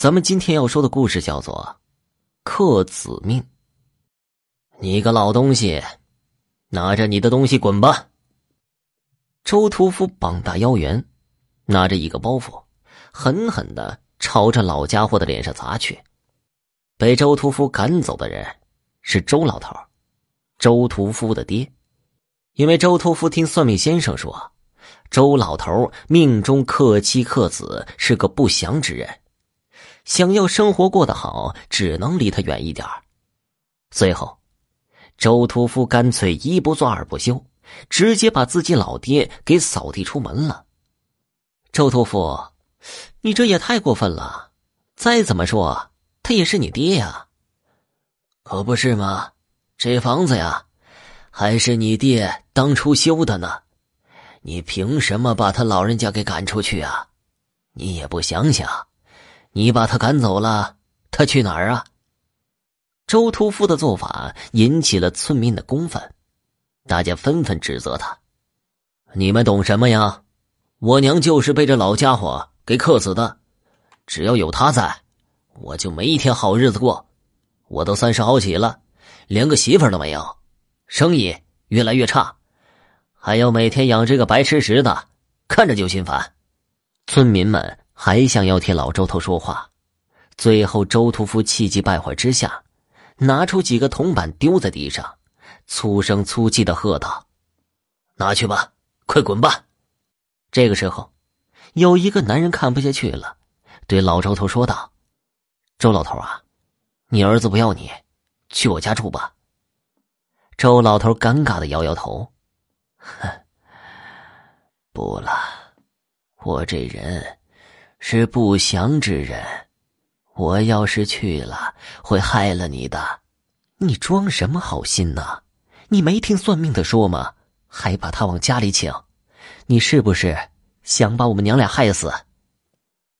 咱们今天要说的故事叫做《克子命》。你个老东西，拿着你的东西滚吧！周屠夫膀大腰圆，拿着一个包袱，狠狠的朝着老家伙的脸上砸去。被周屠夫赶走的人是周老头，周屠夫的爹。因为周屠夫听算命先生说，周老头命中克妻克子，是个不祥之人。想要生活过得好，只能离他远一点随后，周屠夫干脆一不做二不休，直接把自己老爹给扫地出门了。周屠夫，你这也太过分了！再怎么说，他也是你爹呀，可不是吗？这房子呀，还是你爹当初修的呢，你凭什么把他老人家给赶出去啊？你也不想想。你把他赶走了，他去哪儿啊？周屠夫的做法引起了村民的公愤，大家纷纷指责他：“你们懂什么呀？我娘就是被这老家伙给克死的，只要有他在，我就没一天好日子过。我都三十好几了，连个媳妇都没有，生意越来越差，还要每天养这个白吃食的，看着就心烦。”村民们。还想要替老周头说话，最后周屠夫气急败坏之下，拿出几个铜板丢在地上，粗声粗气的喝道：“拿去吧，快滚吧！”这个时候，有一个男人看不下去了，对老周头说道：“周老头啊，你儿子不要你，去我家住吧。”周老头尴尬的摇摇头：“哼，不了，我这人……”是不祥之人，我要是去了，会害了你的。你装什么好心呢？你没听算命的说吗？还把他往家里请，你是不是想把我们娘俩害死？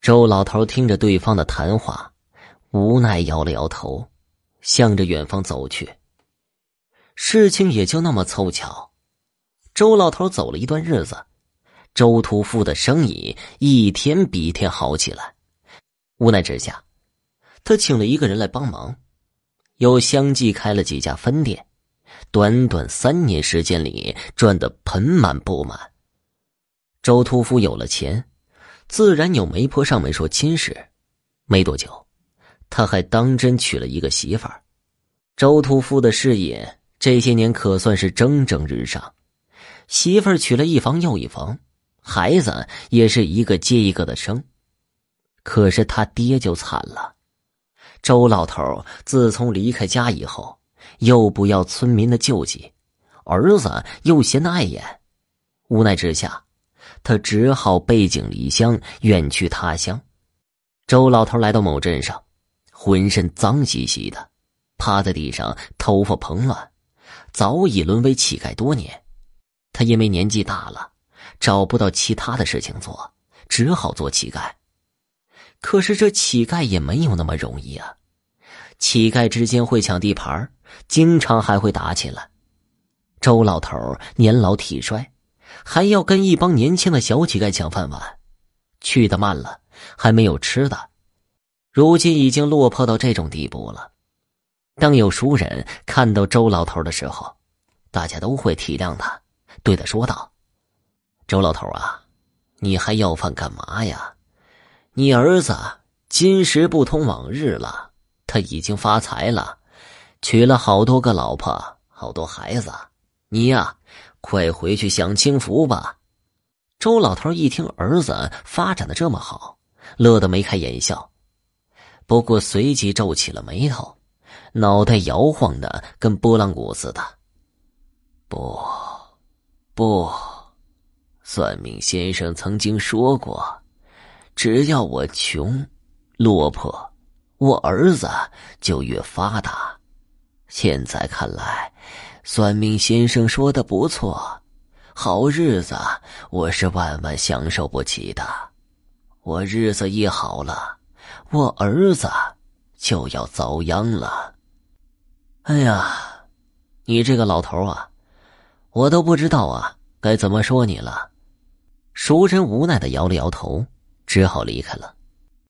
周老头听着对方的谈话，无奈摇了摇头，向着远方走去。事情也就那么凑巧，周老头走了一段日子。周屠夫的生意一天比一天好起来，无奈之下，他请了一个人来帮忙，又相继开了几家分店，短短三年时间里赚得盆满钵满。周屠夫有了钱，自然有媒婆上门说亲事。没多久，他还当真娶了一个媳妇儿。周屠夫的事业这些年可算是蒸蒸日上，媳妇儿娶了一房又一房。孩子也是一个接一个的生，可是他爹就惨了。周老头自从离开家以后，又不要村民的救济，儿子又嫌他碍眼，无奈之下，他只好背井离乡，远去他乡。周老头来到某镇上，浑身脏兮兮的，趴在地上，头发蓬乱，早已沦为乞丐多年。他因为年纪大了。找不到其他的事情做，只好做乞丐。可是这乞丐也没有那么容易啊！乞丐之间会抢地盘，经常还会打起来。周老头年老体衰，还要跟一帮年轻的小乞丐抢饭碗，去的慢了，还没有吃的。如今已经落魄到这种地步了。当有熟人看到周老头的时候，大家都会体谅他，对他说道。周老头啊，你还要饭干嘛呀？你儿子今时不同往日了，他已经发财了，娶了好多个老婆，好多孩子。你呀，快回去享清福吧。周老头一听儿子发展的这么好，乐得眉开眼笑，不过随即皱起了眉头，脑袋摇晃的跟拨浪鼓似的。不，不。算命先生曾经说过：“只要我穷、落魄，我儿子就越发达。”现在看来，算命先生说的不错，好日子我是万万享受不起的。我日子一好了，我儿子就要遭殃了。哎呀，你这个老头啊，我都不知道啊该怎么说你了。熟人无奈的摇了摇头，只好离开了。